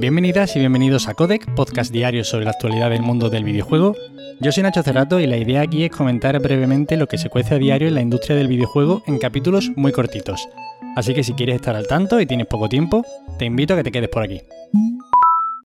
Bienvenidas y bienvenidos a Codec, podcast diario sobre la actualidad del mundo del videojuego. Yo soy Nacho Cerrato y la idea aquí es comentar brevemente lo que se cuece a diario en la industria del videojuego en capítulos muy cortitos. Así que si quieres estar al tanto y tienes poco tiempo, te invito a que te quedes por aquí.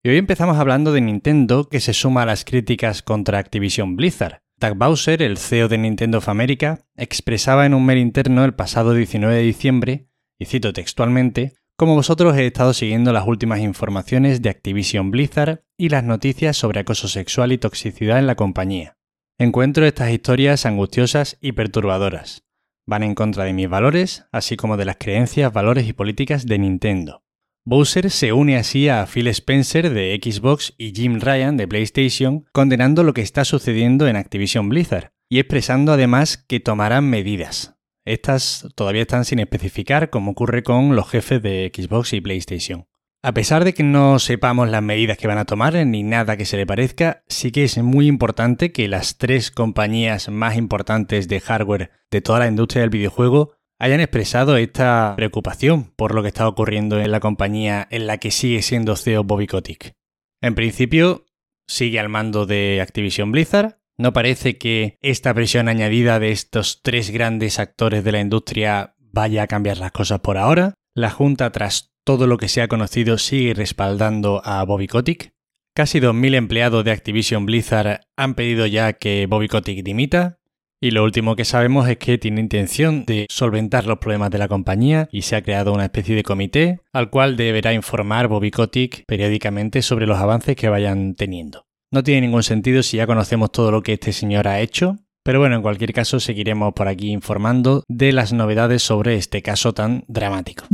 Y hoy empezamos hablando de Nintendo, que se suma a las críticas contra Activision Blizzard. Doug Bowser, el CEO de Nintendo of America, expresaba en un mail interno el pasado 19 de diciembre, y cito textualmente, como vosotros he estado siguiendo las últimas informaciones de Activision Blizzard y las noticias sobre acoso sexual y toxicidad en la compañía. Encuentro estas historias angustiosas y perturbadoras. Van en contra de mis valores, así como de las creencias, valores y políticas de Nintendo. Bowser se une así a Phil Spencer de Xbox y Jim Ryan de PlayStation, condenando lo que está sucediendo en Activision Blizzard y expresando además que tomarán medidas. Estas todavía están sin especificar, como ocurre con los jefes de Xbox y PlayStation. A pesar de que no sepamos las medidas que van a tomar ni nada que se le parezca, sí que es muy importante que las tres compañías más importantes de hardware de toda la industria del videojuego hayan expresado esta preocupación por lo que está ocurriendo en la compañía en la que sigue siendo CEO Bobby Kotick. En principio, sigue al mando de Activision Blizzard. No parece que esta presión añadida de estos tres grandes actores de la industria vaya a cambiar las cosas por ahora. La Junta, tras todo lo que se ha conocido, sigue respaldando a Bobby Kotick. Casi 2.000 empleados de Activision Blizzard han pedido ya que Bobby Kotick dimita. Y lo último que sabemos es que tiene intención de solventar los problemas de la compañía y se ha creado una especie de comité al cual deberá informar Bobby Kotick periódicamente sobre los avances que vayan teniendo. No tiene ningún sentido si ya conocemos todo lo que este señor ha hecho, pero bueno, en cualquier caso seguiremos por aquí informando de las novedades sobre este caso tan dramático.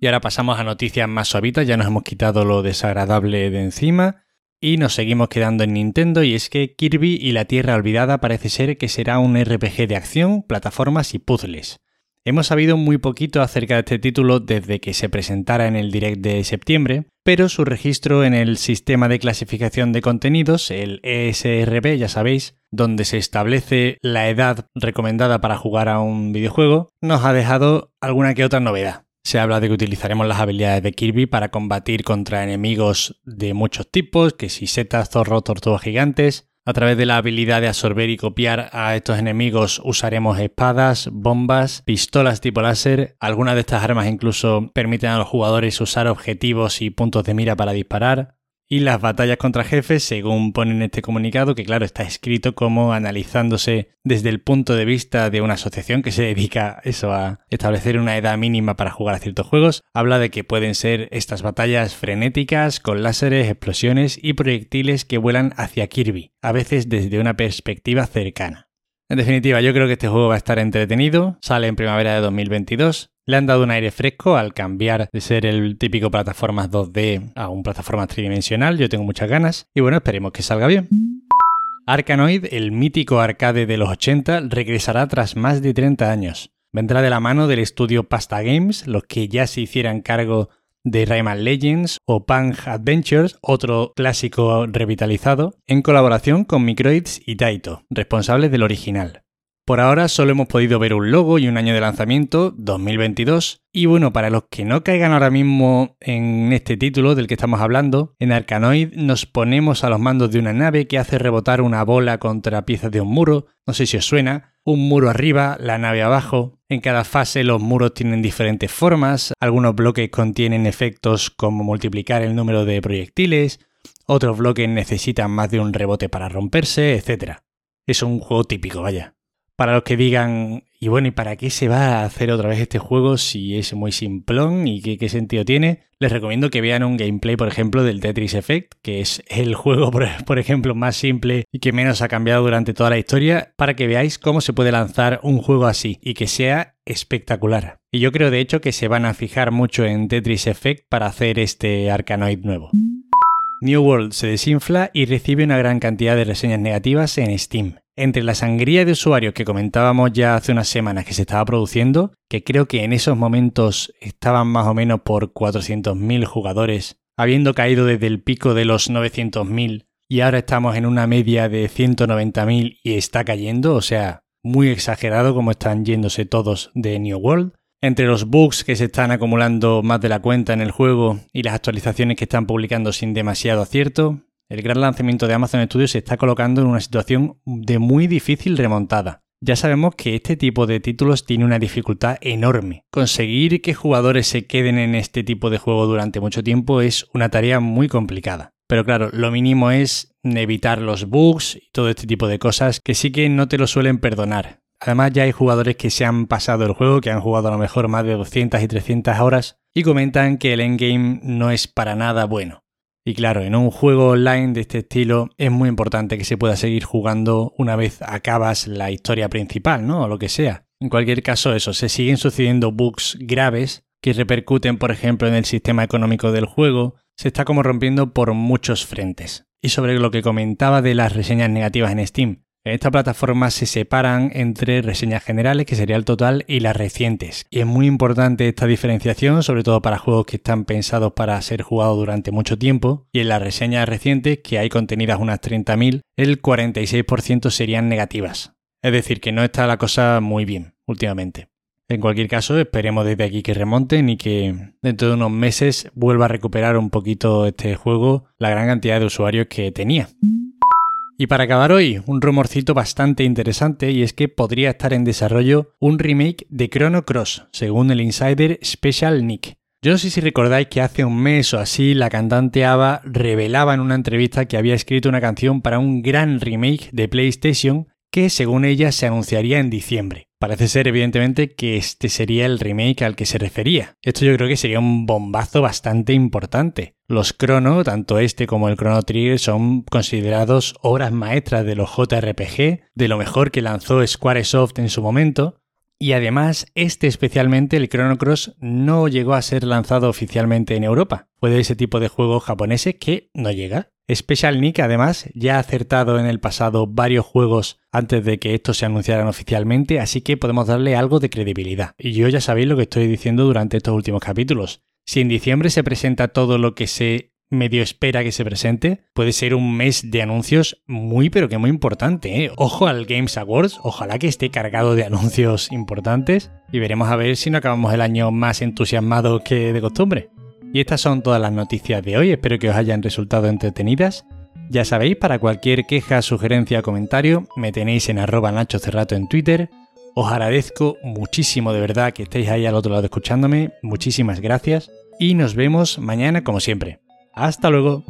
Y ahora pasamos a noticias más suavitas, ya nos hemos quitado lo desagradable de encima y nos seguimos quedando en Nintendo y es que Kirby y la Tierra Olvidada parece ser que será un RPG de acción, plataformas y puzzles. Hemos sabido muy poquito acerca de este título desde que se presentara en el Direct de septiembre, pero su registro en el sistema de clasificación de contenidos, el ESRB, ya sabéis, donde se establece la edad recomendada para jugar a un videojuego, nos ha dejado alguna que otra novedad. Se habla de que utilizaremos las habilidades de Kirby para combatir contra enemigos de muchos tipos, que si setas, zorro, tortugas gigantes. A través de la habilidad de absorber y copiar a estos enemigos usaremos espadas, bombas, pistolas tipo láser. Algunas de estas armas incluso permiten a los jugadores usar objetivos y puntos de mira para disparar y las batallas contra jefes, según ponen este comunicado, que claro, está escrito como analizándose desde el punto de vista de una asociación que se dedica eso a establecer una edad mínima para jugar a ciertos juegos, habla de que pueden ser estas batallas frenéticas con láseres, explosiones y proyectiles que vuelan hacia Kirby, a veces desde una perspectiva cercana. En definitiva, yo creo que este juego va a estar entretenido, sale en primavera de 2022 le han dado un aire fresco al cambiar de ser el típico plataformas 2D a un plataforma tridimensional. Yo tengo muchas ganas y bueno, esperemos que salga bien. Arkanoid, el mítico arcade de los 80, regresará tras más de 30 años. Vendrá de la mano del estudio Pasta Games, los que ya se hicieran cargo de Rayman Legends o Punk Adventures, otro clásico revitalizado, en colaboración con Microids y Taito, responsables del original. Por ahora solo hemos podido ver un logo y un año de lanzamiento, 2022. Y bueno, para los que no caigan ahora mismo en este título del que estamos hablando, en Arkanoid nos ponemos a los mandos de una nave que hace rebotar una bola contra piezas de un muro, no sé si os suena, un muro arriba, la nave abajo. En cada fase los muros tienen diferentes formas, algunos bloques contienen efectos como multiplicar el número de proyectiles, otros bloques necesitan más de un rebote para romperse, etc. Es un juego típico, vaya para los que digan, y bueno, ¿y para qué se va a hacer otra vez este juego si es muy simplón y qué, sentido tiene? Les recomiendo que vean un gameplay, por ejemplo, del Tetris Effect, que es el juego, por, ejemplo, más simple y que menos ha cambiado durante toda la historia, para que veáis cómo se puede lanzar un juego así y que sea espectacular. Y yo creo, de hecho, que se van a fijar mucho en Tetris Effect para hacer este Arkanoid nuevo. New World se desinfla y recibe una gran cantidad de reseñas negativas en Steam. Entre la sangría de usuarios que comentábamos ya hace unas semanas que se estaba produciendo, que creo que en esos momentos estaban más o menos por 400.000 jugadores, habiendo caído desde el pico de los 900.000 y ahora estamos en una media de 190.000 y está cayendo, o sea, muy exagerado como están yéndose todos de New World. Entre los bugs que se están acumulando más de la cuenta en el juego y las actualizaciones que están publicando sin demasiado acierto, el gran lanzamiento de Amazon Studios se está colocando en una situación de muy difícil remontada. Ya sabemos que este tipo de títulos tiene una dificultad enorme. Conseguir que jugadores se queden en este tipo de juego durante mucho tiempo es una tarea muy complicada. Pero claro, lo mínimo es evitar los bugs y todo este tipo de cosas que sí que no te lo suelen perdonar. Además ya hay jugadores que se han pasado el juego, que han jugado a lo mejor más de 200 y 300 horas y comentan que el endgame no es para nada bueno. Y claro, en un juego online de este estilo es muy importante que se pueda seguir jugando una vez acabas la historia principal, ¿no? O lo que sea. En cualquier caso, eso, se siguen sucediendo bugs graves que repercuten, por ejemplo, en el sistema económico del juego, se está como rompiendo por muchos frentes. Y sobre lo que comentaba de las reseñas negativas en Steam, en esta plataforma se separan entre reseñas generales, que sería el total, y las recientes. Y es muy importante esta diferenciación, sobre todo para juegos que están pensados para ser jugados durante mucho tiempo. Y en las reseñas recientes, que hay contenidas unas 30.000, el 46% serían negativas. Es decir, que no está la cosa muy bien últimamente. En cualquier caso, esperemos desde aquí que remonten y que dentro de unos meses vuelva a recuperar un poquito este juego la gran cantidad de usuarios que tenía. Y para acabar hoy, un rumorcito bastante interesante y es que podría estar en desarrollo un remake de Chrono Cross, según el insider Special Nick. Yo no sé si recordáis que hace un mes o así la cantante Ava revelaba en una entrevista que había escrito una canción para un gran remake de PlayStation que según ella se anunciaría en diciembre. Parece ser evidentemente que este sería el remake al que se refería. Esto yo creo que sería un bombazo bastante importante. Los Chrono, tanto este como el Chrono Trigger, son considerados obras maestras de los JRPG, de lo mejor que lanzó Squaresoft en su momento, y además, este especialmente, el Chrono Cross, no llegó a ser lanzado oficialmente en Europa. Fue de ese tipo de juegos japoneses que no llega. Special Nick, además, ya ha acertado en el pasado varios juegos antes de que estos se anunciaran oficialmente, así que podemos darle algo de credibilidad. Y yo ya sabéis lo que estoy diciendo durante estos últimos capítulos. Si en diciembre se presenta todo lo que se medio espera que se presente, puede ser un mes de anuncios muy pero que muy importante. ¿eh? Ojo al Games Awards, ojalá que esté cargado de anuncios importantes y veremos a ver si no acabamos el año más entusiasmados que de costumbre. Y estas son todas las noticias de hoy, espero que os hayan resultado entretenidas. Ya sabéis, para cualquier queja, sugerencia o comentario, me tenéis en arroba Nacho Cerrato en Twitter os agradezco muchísimo de verdad que estéis ahí al otro lado escuchándome. Muchísimas gracias. Y nos vemos mañana como siempre. Hasta luego.